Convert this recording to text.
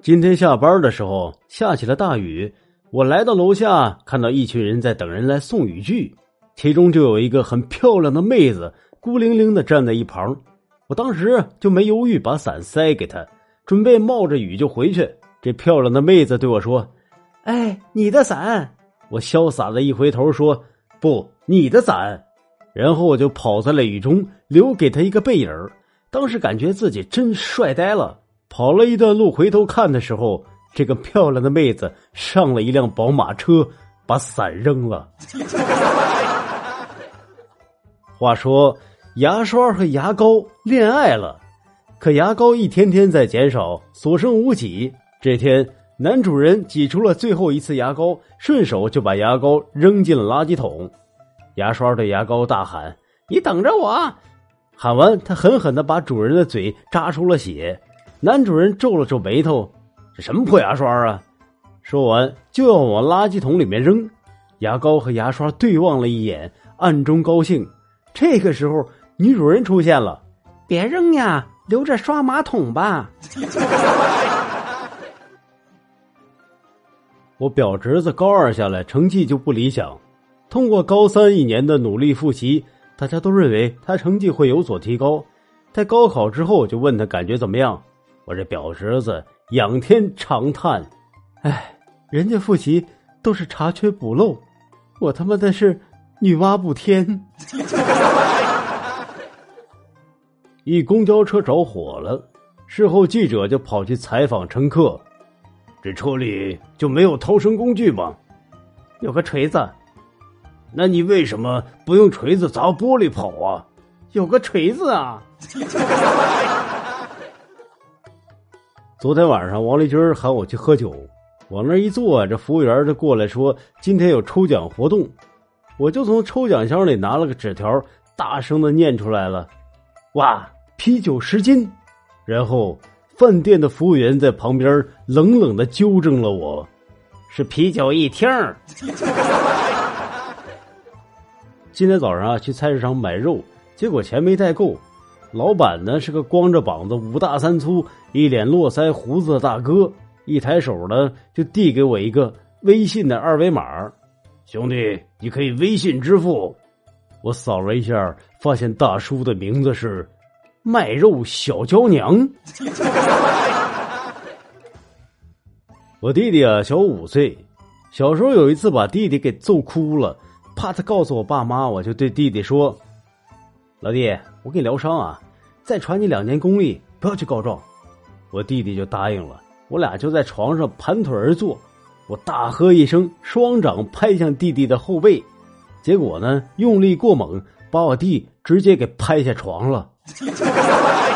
今天下班的时候下起了大雨，我来到楼下，看到一群人在等人来送雨具，其中就有一个很漂亮的妹子孤零零的站在一旁。我当时就没犹豫，把伞塞给她，准备冒着雨就回去。这漂亮的妹子对我说：“哎，你的伞。”我潇洒的一回头说：“不，你的伞。”然后我就跑在了雨中，留给她一个背影当时感觉自己真帅呆了。跑了一段路，回头看的时候，这个漂亮的妹子上了一辆宝马车，把伞扔了。话说，牙刷和牙膏恋爱了，可牙膏一天天在减少，所剩无几。这天，男主人挤出了最后一次牙膏，顺手就把牙膏扔进了垃圾桶。牙刷对牙膏大喊：“你等着我！”喊完，他狠狠的把主人的嘴扎出了血。男主人皱了皱眉头：“这什么破牙刷啊！”说完就要往垃圾桶里面扔。牙膏和牙刷对望了一眼，暗中高兴。这个时候，女主人出现了：“别扔呀，留着刷马桶吧。”我表侄子高二下来，成绩就不理想。通过高三一年的努力复习，大家都认为他成绩会有所提高。在高考之后，就问他感觉怎么样。我这表侄子仰天长叹：“哎，人家复习都是查缺补漏，我他妈的是女娲补天。”一公交车着火了，事后记者就跑去采访乘客：“这车里就没有逃生工具吗？”“有个锤子。”“那你为什么不用锤子砸玻璃跑啊？”“有个锤子啊。”昨天晚上，王立军喊我去喝酒，往那一坐，这服务员就过来说今天有抽奖活动，我就从抽奖箱里拿了个纸条，大声的念出来了：“哇，啤酒十斤！”然后饭店的服务员在旁边冷冷的纠正了我：“是啤酒一听。”今天早上啊，去菜市场买肉，结果钱没带够。老板呢是个光着膀子、五大三粗、一脸络腮胡子的大哥，一抬手呢就递给我一个微信的二维码，兄弟，你可以微信支付。我扫了一下，发现大叔的名字是卖肉小娇娘。我弟弟啊小五岁，小时候有一次把弟弟给揍哭了，怕他告诉我爸妈，我就对弟弟说。老弟，我给你疗伤啊，再传你两年功力，不要去告状。我弟弟就答应了，我俩就在床上盘腿而坐，我大喝一声，双掌拍向弟弟的后背，结果呢，用力过猛，把我弟直接给拍下床了。